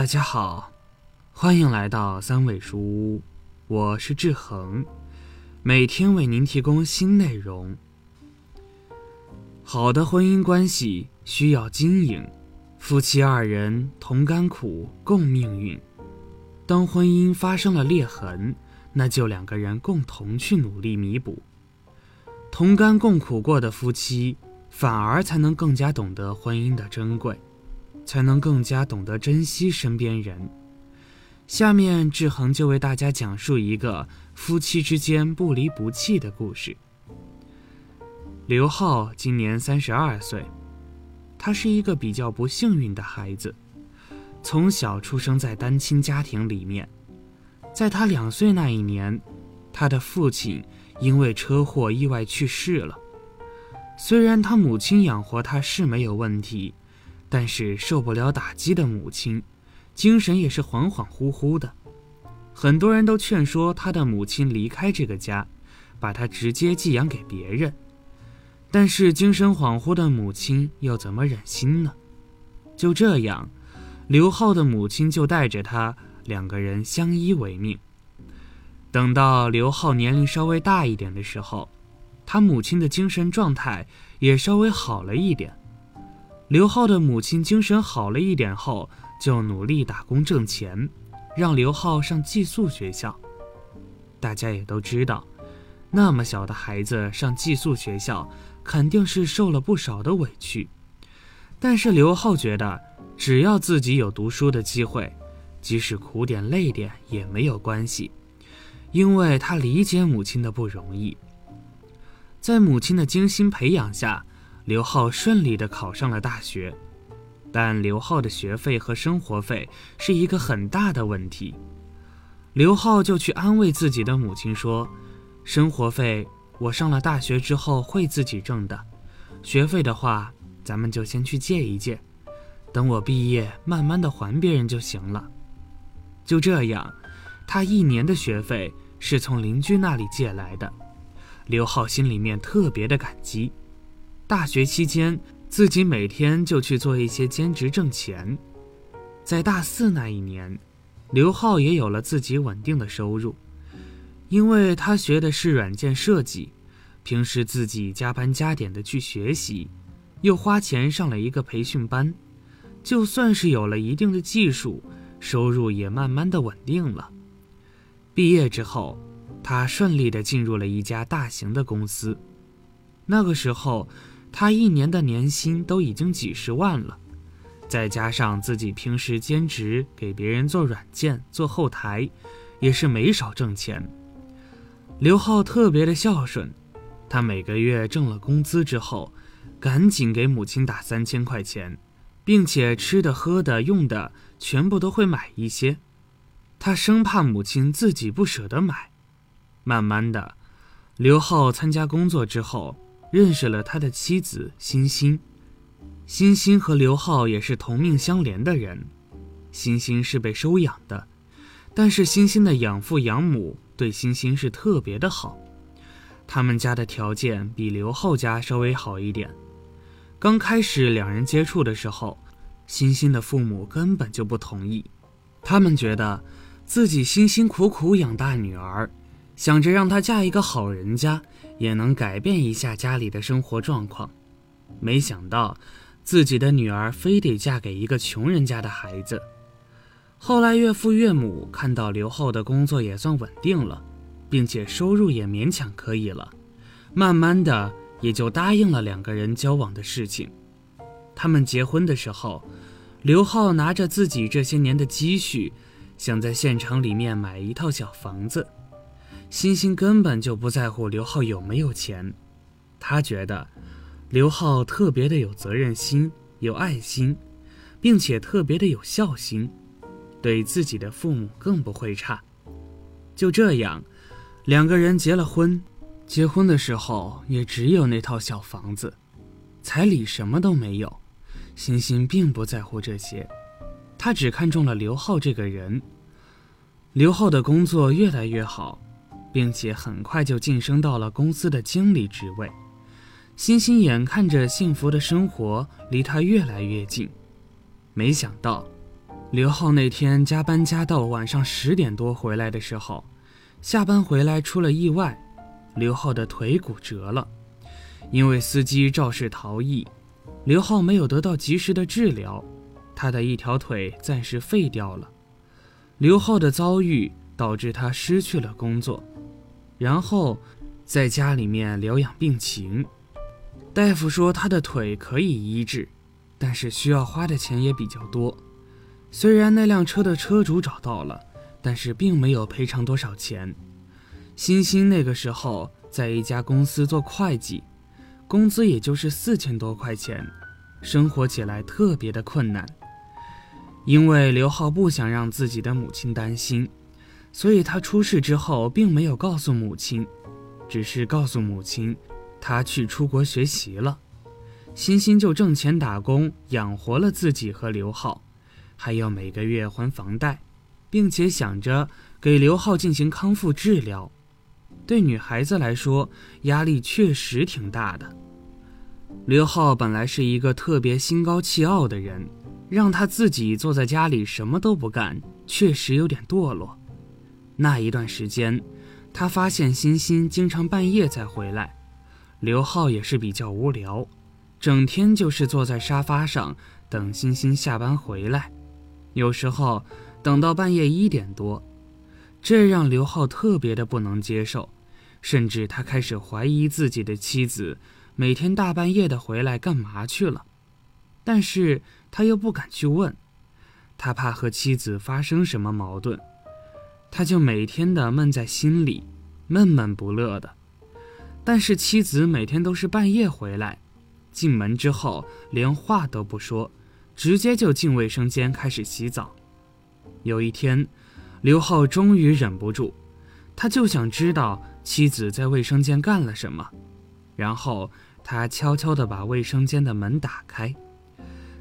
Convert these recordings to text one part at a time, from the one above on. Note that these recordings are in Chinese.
大家好，欢迎来到三味书屋，我是志恒，每天为您提供新内容。好的婚姻关系需要经营，夫妻二人同甘苦共命运。当婚姻发生了裂痕，那就两个人共同去努力弥补。同甘共苦过的夫妻，反而才能更加懂得婚姻的珍贵。才能更加懂得珍惜身边人。下面志恒就为大家讲述一个夫妻之间不离不弃的故事。刘浩今年三十二岁，他是一个比较不幸运的孩子，从小出生在单亲家庭里面。在他两岁那一年，他的父亲因为车祸意外去世了。虽然他母亲养活他是没有问题。但是受不了打击的母亲，精神也是恍恍惚惚的。很多人都劝说他的母亲离开这个家，把他直接寄养给别人。但是精神恍惚的母亲又怎么忍心呢？就这样，刘浩的母亲就带着他两个人相依为命。等到刘浩年龄稍微大一点的时候，他母亲的精神状态也稍微好了一点。刘浩的母亲精神好了一点后，就努力打工挣钱，让刘浩上寄宿学校。大家也都知道，那么小的孩子上寄宿学校，肯定是受了不少的委屈。但是刘浩觉得，只要自己有读书的机会，即使苦点累点也没有关系，因为他理解母亲的不容易。在母亲的精心培养下。刘浩顺利地考上了大学，但刘浩的学费和生活费是一个很大的问题。刘浩就去安慰自己的母亲说：“生活费我上了大学之后会自己挣的，学费的话咱们就先去借一借，等我毕业慢慢的还别人就行了。”就这样，他一年的学费是从邻居那里借来的。刘浩心里面特别的感激。大学期间，自己每天就去做一些兼职挣钱。在大四那一年，刘浩也有了自己稳定的收入，因为他学的是软件设计，平时自己加班加点的去学习，又花钱上了一个培训班，就算是有了一定的技术，收入也慢慢的稳定了。毕业之后，他顺利的进入了一家大型的公司，那个时候。他一年的年薪都已经几十万了，再加上自己平时兼职给别人做软件、做后台，也是没少挣钱。刘浩特别的孝顺，他每个月挣了工资之后，赶紧给母亲打三千块钱，并且吃的、喝的、用的全部都会买一些，他生怕母亲自己不舍得买。慢慢的，刘浩参加工作之后。认识了他的妻子欣欣，欣欣和刘浩也是同命相连的人。欣欣是被收养的，但是欣欣的养父养母对欣欣是特别的好。他们家的条件比刘浩家稍微好一点。刚开始两人接触的时候，欣欣的父母根本就不同意，他们觉得自己辛辛苦苦养大女儿，想着让她嫁一个好人家。也能改变一下家里的生活状况，没想到自己的女儿非得嫁给一个穷人家的孩子。后来岳父岳母看到刘浩的工作也算稳定了，并且收入也勉强可以了，慢慢的也就答应了两个人交往的事情。他们结婚的时候，刘浩拿着自己这些年的积蓄，想在县城里面买一套小房子。欣欣根本就不在乎刘浩有没有钱，他觉得刘浩特别的有责任心、有爱心，并且特别的有孝心，对自己的父母更不会差。就这样，两个人结了婚。结婚的时候也只有那套小房子，彩礼什么都没有。欣欣并不在乎这些，他只看中了刘浩这个人。刘浩的工作越来越好。并且很快就晋升到了公司的经理职位，欣欣眼看着幸福的生活离他越来越近，没想到，刘浩那天加班加到晚上十点多回来的时候，下班回来出了意外，刘浩的腿骨折了。因为司机肇事逃逸，刘浩没有得到及时的治疗，他的一条腿暂时废掉了。刘浩的遭遇导致他失去了工作，然后在家里面疗养病情。大夫说他的腿可以医治，但是需要花的钱也比较多。虽然那辆车的车主找到了，但是并没有赔偿多少钱。欣欣那个时候在一家公司做会计，工资也就是四千多块钱，生活起来特别的困难。因为刘浩不想让自己的母亲担心，所以他出事之后并没有告诉母亲，只是告诉母亲他去出国学习了。欣欣就挣钱打工养活了自己和刘浩。还要每个月还房贷，并且想着给刘浩进行康复治疗。对女孩子来说，压力确实挺大的。刘浩本来是一个特别心高气傲的人，让他自己坐在家里什么都不干，确实有点堕落。那一段时间，他发现欣欣经常半夜才回来，刘浩也是比较无聊，整天就是坐在沙发上等欣欣下班回来。有时候等到半夜一点多，这让刘浩特别的不能接受，甚至他开始怀疑自己的妻子每天大半夜的回来干嘛去了。但是他又不敢去问，他怕和妻子发生什么矛盾，他就每天的闷在心里，闷闷不乐的。但是妻子每天都是半夜回来，进门之后连话都不说。直接就进卫生间开始洗澡。有一天，刘浩终于忍不住，他就想知道妻子在卫生间干了什么。然后他悄悄地把卫生间的门打开。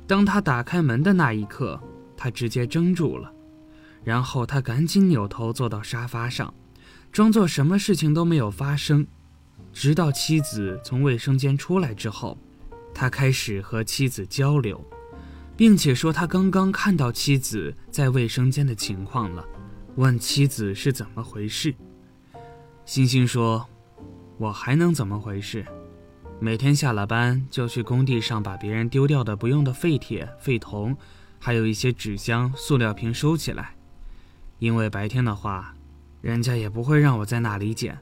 当他打开门的那一刻，他直接怔住了。然后他赶紧扭头坐到沙发上，装作什么事情都没有发生。直到妻子从卫生间出来之后，他开始和妻子交流。并且说他刚刚看到妻子在卫生间的情况了，问妻子是怎么回事。星星说：“我还能怎么回事？每天下了班就去工地上把别人丢掉的不用的废铁、废铜，还有一些纸箱、塑料瓶收起来，因为白天的话，人家也不会让我在那里捡。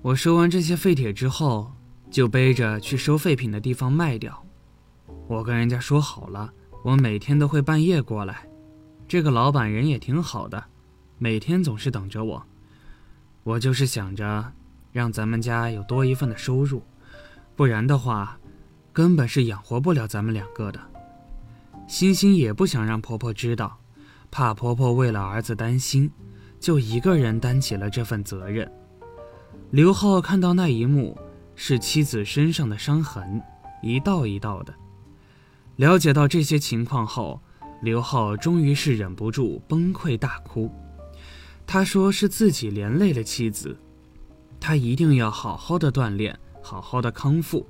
我收完这些废铁之后，就背着去收废品的地方卖掉。”我跟人家说好了，我每天都会半夜过来。这个老板人也挺好的，每天总是等着我。我就是想着，让咱们家有多一份的收入，不然的话，根本是养活不了咱们两个的。欣欣也不想让婆婆知道，怕婆婆为了儿子担心，就一个人担起了这份责任。刘浩看到那一幕，是妻子身上的伤痕，一道一道的。了解到这些情况后，刘浩终于是忍不住崩溃大哭。他说：“是自己连累了妻子，他一定要好好的锻炼，好好的康复，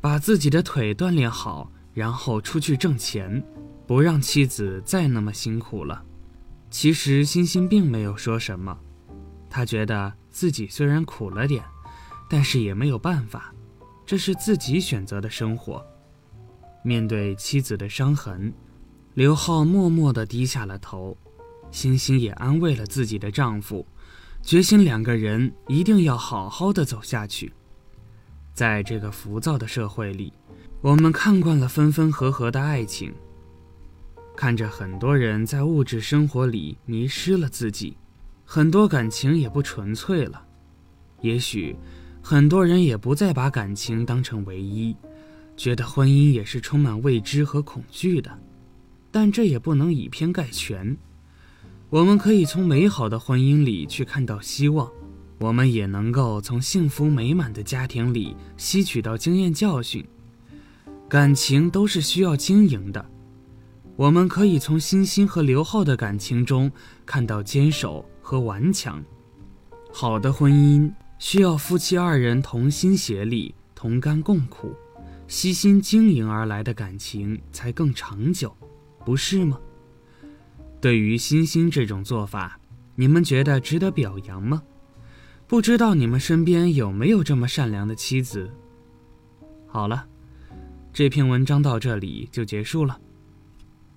把自己的腿锻炼好，然后出去挣钱，不让妻子再那么辛苦了。”其实欣欣并没有说什么，他觉得自己虽然苦了点，但是也没有办法，这是自己选择的生活。面对妻子的伤痕，刘浩默默地低下了头。欣欣也安慰了自己的丈夫，决心两个人一定要好好的走下去。在这个浮躁的社会里，我们看惯了分分合合的爱情，看着很多人在物质生活里迷失了自己，很多感情也不纯粹了。也许，很多人也不再把感情当成唯一。觉得婚姻也是充满未知和恐惧的，但这也不能以偏概全。我们可以从美好的婚姻里去看到希望，我们也能够从幸福美满的家庭里吸取到经验教训。感情都是需要经营的，我们可以从欣欣和刘浩的感情中看到坚守和顽强。好的婚姻需要夫妻二人同心协力，同甘共苦。悉心经营而来的感情才更长久，不是吗？对于欣欣这种做法，你们觉得值得表扬吗？不知道你们身边有没有这么善良的妻子？好了，这篇文章到这里就结束了。